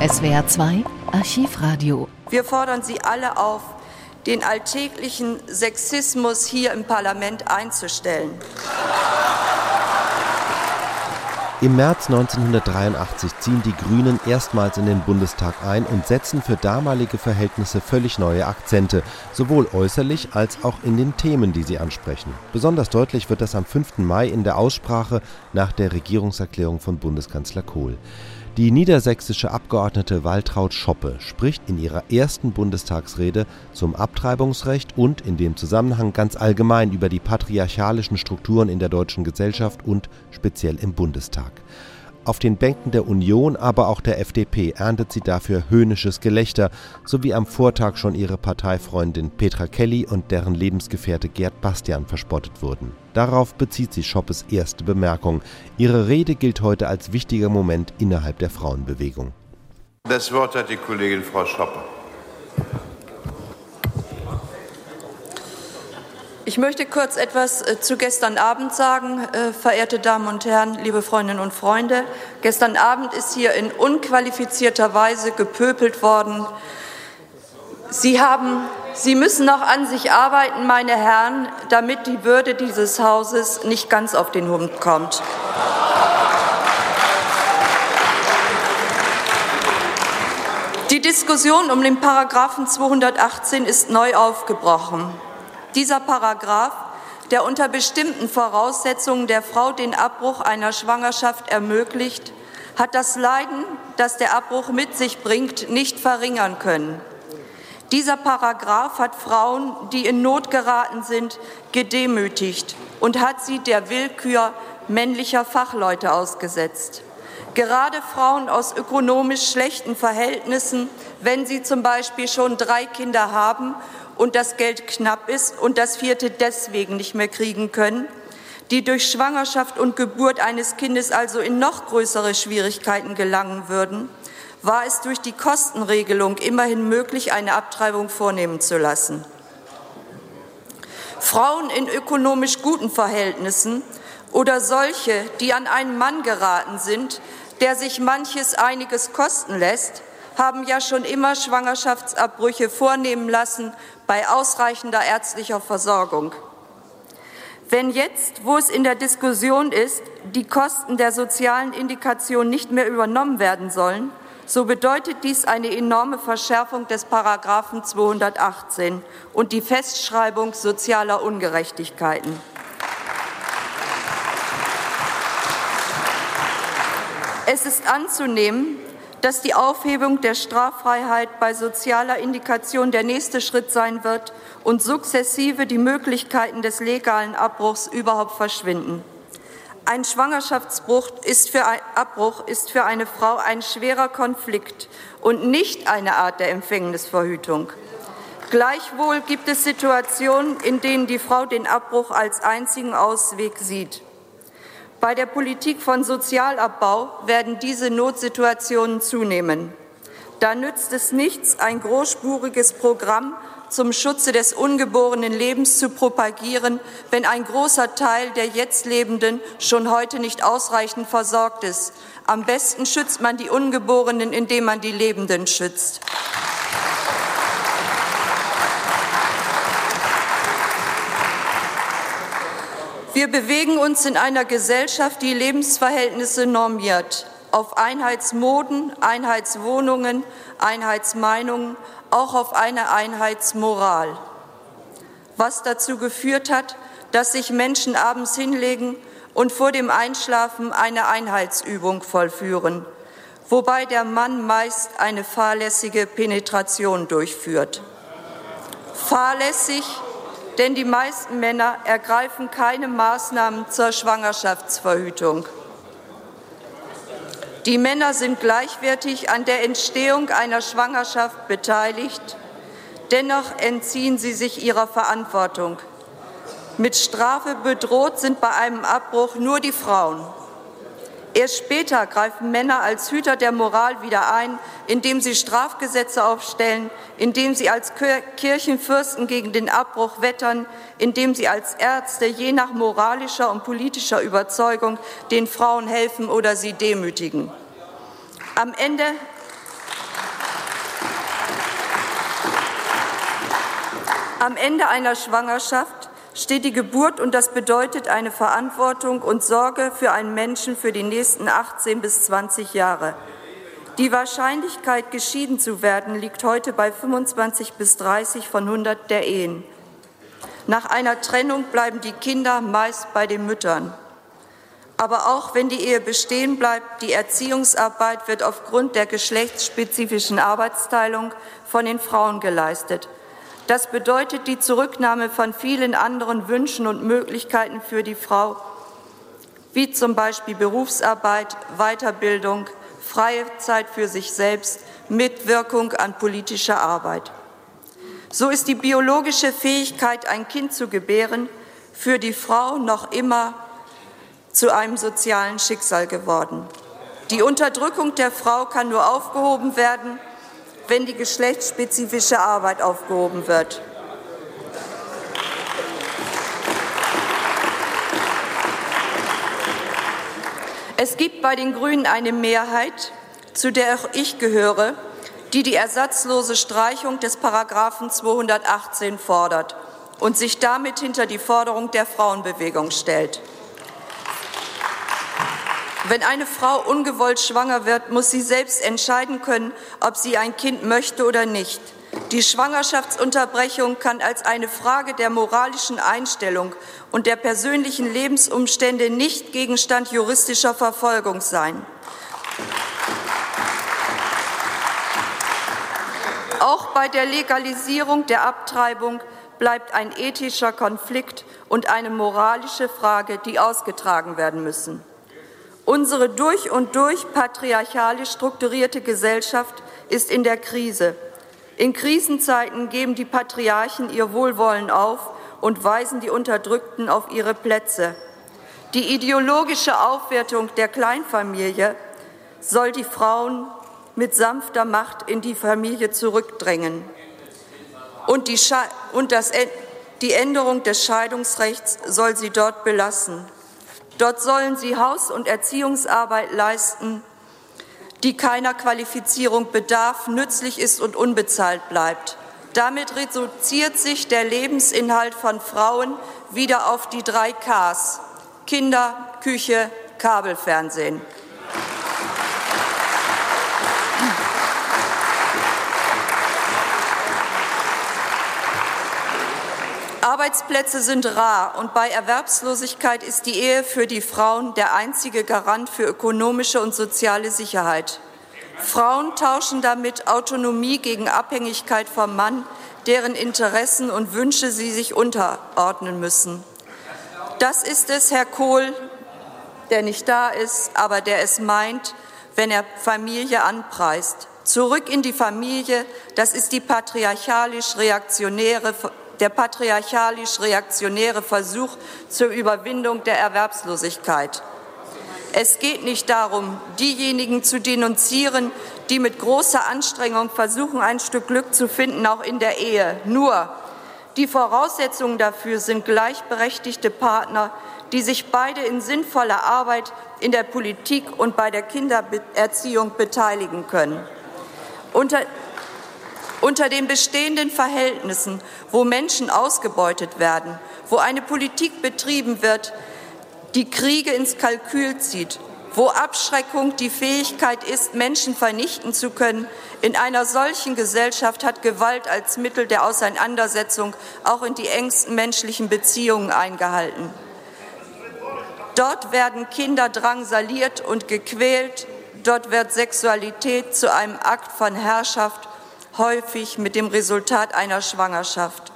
SWR 2 Archivradio. Wir fordern Sie alle auf, den alltäglichen Sexismus hier im Parlament einzustellen. Im März 1983 ziehen die Grünen erstmals in den Bundestag ein und setzen für damalige Verhältnisse völlig neue Akzente, sowohl äußerlich als auch in den Themen, die sie ansprechen. Besonders deutlich wird das am 5. Mai in der Aussprache nach der Regierungserklärung von Bundeskanzler Kohl. Die niedersächsische Abgeordnete Waltraud Schoppe spricht in ihrer ersten Bundestagsrede zum Abtreibungsrecht und in dem Zusammenhang ganz allgemein über die patriarchalischen Strukturen in der deutschen Gesellschaft und speziell im Bundestag. Auf den Bänken der Union, aber auch der FDP erntet sie dafür höhnisches Gelächter, so wie am Vortag schon ihre Parteifreundin Petra Kelly und deren Lebensgefährte Gerd Bastian verspottet wurden. Darauf bezieht sich Schoppes erste Bemerkung. Ihre Rede gilt heute als wichtiger Moment innerhalb der Frauenbewegung. Das Wort hat die Kollegin Frau Schoppe. Ich möchte kurz etwas äh, zu gestern Abend sagen, äh, verehrte Damen und Herren, liebe Freundinnen und Freunde. Gestern Abend ist hier in unqualifizierter Weise gepöpelt worden. Sie haben Sie müssen noch an sich arbeiten, meine Herren, damit die Würde dieses Hauses nicht ganz auf den Hund kommt. Die Diskussion um den Paragraphen 218 ist neu aufgebrochen. Dieser Paragraph, der unter bestimmten Voraussetzungen der Frau den Abbruch einer Schwangerschaft ermöglicht, hat das Leiden, das der Abbruch mit sich bringt, nicht verringern können. Dieser Paragraph hat Frauen, die in Not geraten sind, gedemütigt und hat sie der Willkür männlicher Fachleute ausgesetzt. Gerade Frauen aus ökonomisch schlechten Verhältnissen, wenn sie zum Beispiel schon drei Kinder haben und das Geld knapp ist und das vierte deswegen nicht mehr kriegen können, die durch Schwangerschaft und Geburt eines Kindes also in noch größere Schwierigkeiten gelangen würden, war es durch die Kostenregelung immerhin möglich, eine Abtreibung vornehmen zu lassen. Frauen in ökonomisch guten Verhältnissen oder solche, die an einen Mann geraten sind, der sich manches einiges kosten lässt, haben ja schon immer Schwangerschaftsabbrüche vornehmen lassen bei ausreichender ärztlicher Versorgung. Wenn jetzt, wo es in der Diskussion ist, die Kosten der sozialen Indikation nicht mehr übernommen werden sollen, so bedeutet dies eine enorme Verschärfung des Paragraphen 218 und die Festschreibung sozialer Ungerechtigkeiten. Es ist anzunehmen, dass die Aufhebung der Straffreiheit bei sozialer Indikation der nächste Schritt sein wird und sukzessive die Möglichkeiten des legalen Abbruchs überhaupt verschwinden. Ein Schwangerschaftsbruch ist für ein Abbruch ist für eine Frau ein schwerer Konflikt und nicht eine Art der Empfängnisverhütung. Gleichwohl gibt es Situationen, in denen die Frau den Abbruch als einzigen Ausweg sieht. Bei der Politik von Sozialabbau werden diese Notsituationen zunehmen. Da nützt es nichts, ein großspuriges Programm zum Schutze des ungeborenen Lebens zu propagieren, wenn ein großer Teil der jetzt Lebenden schon heute nicht ausreichend versorgt ist. Am besten schützt man die Ungeborenen, indem man die Lebenden schützt. Wir bewegen uns in einer Gesellschaft, die Lebensverhältnisse normiert, auf Einheitsmoden, Einheitswohnungen, Einheitsmeinungen, auch auf eine Einheitsmoral, was dazu geführt hat, dass sich Menschen abends hinlegen und vor dem Einschlafen eine Einheitsübung vollführen, wobei der Mann meist eine fahrlässige Penetration durchführt. Fahrlässig denn die meisten Männer ergreifen keine Maßnahmen zur Schwangerschaftsverhütung. Die Männer sind gleichwertig an der Entstehung einer Schwangerschaft beteiligt, dennoch entziehen sie sich ihrer Verantwortung. Mit Strafe bedroht sind bei einem Abbruch nur die Frauen. Erst später greifen Männer als Hüter der Moral wieder ein, indem sie Strafgesetze aufstellen, indem sie als Kirchenfürsten gegen den Abbruch wettern, indem sie als Ärzte je nach moralischer und politischer Überzeugung den Frauen helfen oder sie demütigen. Am Ende am Ende einer Schwangerschaft steht die Geburt und das bedeutet eine Verantwortung und Sorge für einen Menschen für die nächsten 18 bis 20 Jahre. Die Wahrscheinlichkeit, geschieden zu werden, liegt heute bei 25 bis 30 von 100 der Ehen. Nach einer Trennung bleiben die Kinder meist bei den Müttern. Aber auch wenn die Ehe bestehen bleibt, die Erziehungsarbeit wird aufgrund der geschlechtsspezifischen Arbeitsteilung von den Frauen geleistet. Das bedeutet die Zurücknahme von vielen anderen Wünschen und Möglichkeiten für die Frau, wie zum Beispiel Berufsarbeit, Weiterbildung, freie Zeit für sich selbst, Mitwirkung an politischer Arbeit. So ist die biologische Fähigkeit, ein Kind zu gebären, für die Frau noch immer zu einem sozialen Schicksal geworden. Die Unterdrückung der Frau kann nur aufgehoben werden, wenn die geschlechtsspezifische Arbeit aufgehoben wird. Es gibt bei den Grünen eine Mehrheit, zu der auch ich gehöre, die die ersatzlose Streichung des Paragraphen 218 fordert und sich damit hinter die Forderung der Frauenbewegung stellt. Wenn eine Frau ungewollt schwanger wird, muss sie selbst entscheiden können, ob sie ein Kind möchte oder nicht. Die Schwangerschaftsunterbrechung kann als eine Frage der moralischen Einstellung und der persönlichen Lebensumstände nicht Gegenstand juristischer Verfolgung sein. Auch bei der Legalisierung der Abtreibung bleibt ein ethischer Konflikt und eine moralische Frage, die ausgetragen werden müssen. Unsere durch und durch patriarchalisch strukturierte Gesellschaft ist in der Krise. In Krisenzeiten geben die Patriarchen ihr Wohlwollen auf und weisen die Unterdrückten auf ihre Plätze. Die ideologische Aufwertung der Kleinfamilie soll die Frauen mit sanfter Macht in die Familie zurückdrängen. Und die, und das, die Änderung des Scheidungsrechts soll sie dort belassen. Dort sollen sie Haus- und Erziehungsarbeit leisten, die keiner Qualifizierung bedarf, nützlich ist und unbezahlt bleibt. Damit reduziert sich der Lebensinhalt von Frauen wieder auf die drei Ks Kinder, Küche, Kabelfernsehen. Arbeitsplätze sind rar und bei Erwerbslosigkeit ist die Ehe für die Frauen der einzige Garant für ökonomische und soziale Sicherheit. Frauen tauschen damit Autonomie gegen Abhängigkeit vom Mann, deren Interessen und Wünsche sie sich unterordnen müssen. Das ist es, Herr Kohl, der nicht da ist, aber der es meint, wenn er Familie anpreist. Zurück in die Familie, das ist die patriarchalisch-reaktionäre der patriarchalisch-reaktionäre Versuch zur Überwindung der Erwerbslosigkeit. Es geht nicht darum, diejenigen zu denunzieren, die mit großer Anstrengung versuchen, ein Stück Glück zu finden, auch in der Ehe. Nur die Voraussetzungen dafür sind gleichberechtigte Partner, die sich beide in sinnvoller Arbeit in der Politik und bei der Kindererziehung beteiligen können. Unter unter den bestehenden Verhältnissen, wo Menschen ausgebeutet werden, wo eine Politik betrieben wird, die Kriege ins Kalkül zieht, wo Abschreckung die Fähigkeit ist, Menschen vernichten zu können, in einer solchen Gesellschaft hat Gewalt als Mittel der Auseinandersetzung auch in die engsten menschlichen Beziehungen eingehalten. Dort werden Kinder drangsaliert und gequält, dort wird Sexualität zu einem Akt von Herrschaft häufig mit dem Resultat einer Schwangerschaft.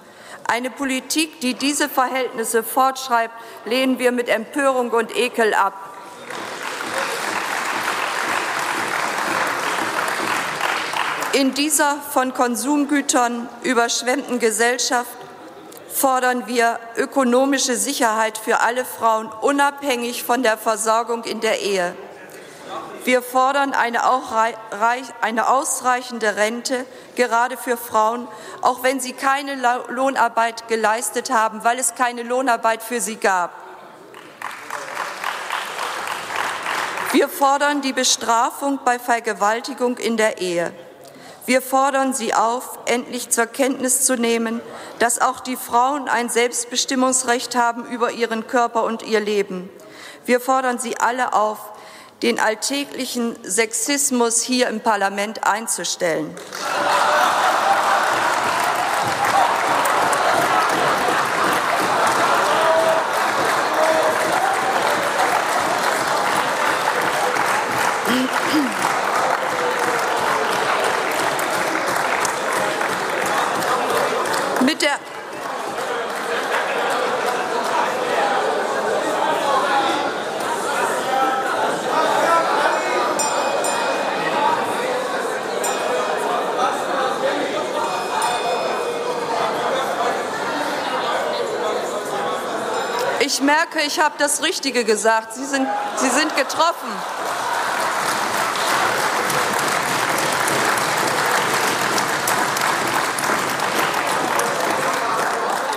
Eine Politik, die diese Verhältnisse fortschreibt, lehnen wir mit Empörung und Ekel ab. In dieser von Konsumgütern überschwemmten Gesellschaft fordern wir ökonomische Sicherheit für alle Frauen, unabhängig von der Versorgung in der Ehe. Wir fordern eine, ausreichende Rente, gerade für Frauen, auch wenn sie keine Lohnarbeit geleistet haben, weil es keine Lohnarbeit für sie gab. Wir fordern die Bestrafung bei Vergewaltigung in der Ehe. Wir fordern Sie auf, endlich zur Kenntnis zu nehmen, dass auch die Frauen ein Selbstbestimmungsrecht haben über ihren Körper und ihr Leben. Wir fordern Sie alle auf, den alltäglichen Sexismus hier im Parlament einzustellen. Ich merke, ich habe das Richtige gesagt. Sie sind, Sie sind getroffen.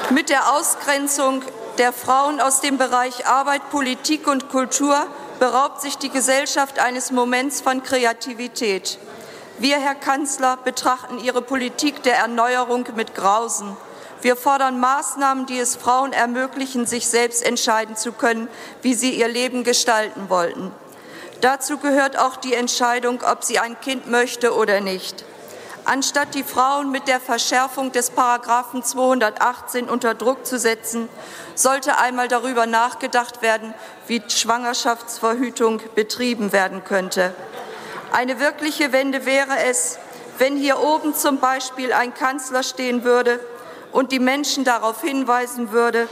Mit der Ausgrenzung der Frauen aus dem Bereich Arbeit, Politik und Kultur beraubt sich die Gesellschaft eines Moments von Kreativität. Wir, Herr Kanzler, betrachten Ihre Politik der Erneuerung mit Grausen. Wir fordern Maßnahmen, die es Frauen ermöglichen, sich selbst entscheiden zu können, wie sie ihr Leben gestalten wollten. Dazu gehört auch die Entscheidung, ob sie ein Kind möchte oder nicht. Anstatt die Frauen mit der Verschärfung des Paragraphen 218 unter Druck zu setzen, sollte einmal darüber nachgedacht werden, wie Schwangerschaftsverhütung betrieben werden könnte. Eine wirkliche Wende wäre es, wenn hier oben zum Beispiel ein Kanzler stehen würde und die Menschen darauf hinweisen würde,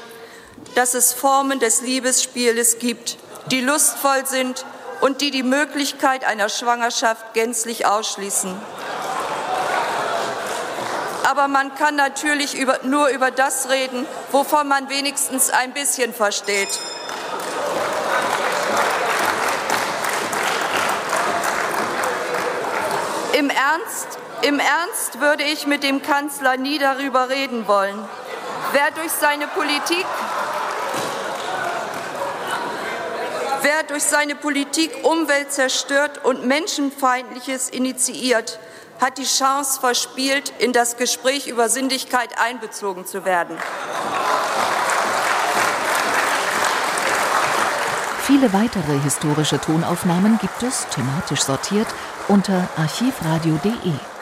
dass es Formen des Liebesspieles gibt, die lustvoll sind und die die Möglichkeit einer Schwangerschaft gänzlich ausschließen. Aber man kann natürlich über, nur über das reden, wovon man wenigstens ein bisschen versteht. Im Ernst, im Ernst würde ich mit dem Kanzler nie darüber reden wollen. Wer durch seine Politik Wer durch seine Politik Umwelt zerstört und Menschenfeindliches initiiert, hat die Chance verspielt, in das Gespräch über Sinnlichkeit einbezogen zu werden. Viele weitere historische Tonaufnahmen gibt es, thematisch sortiert, unter archivradio.de.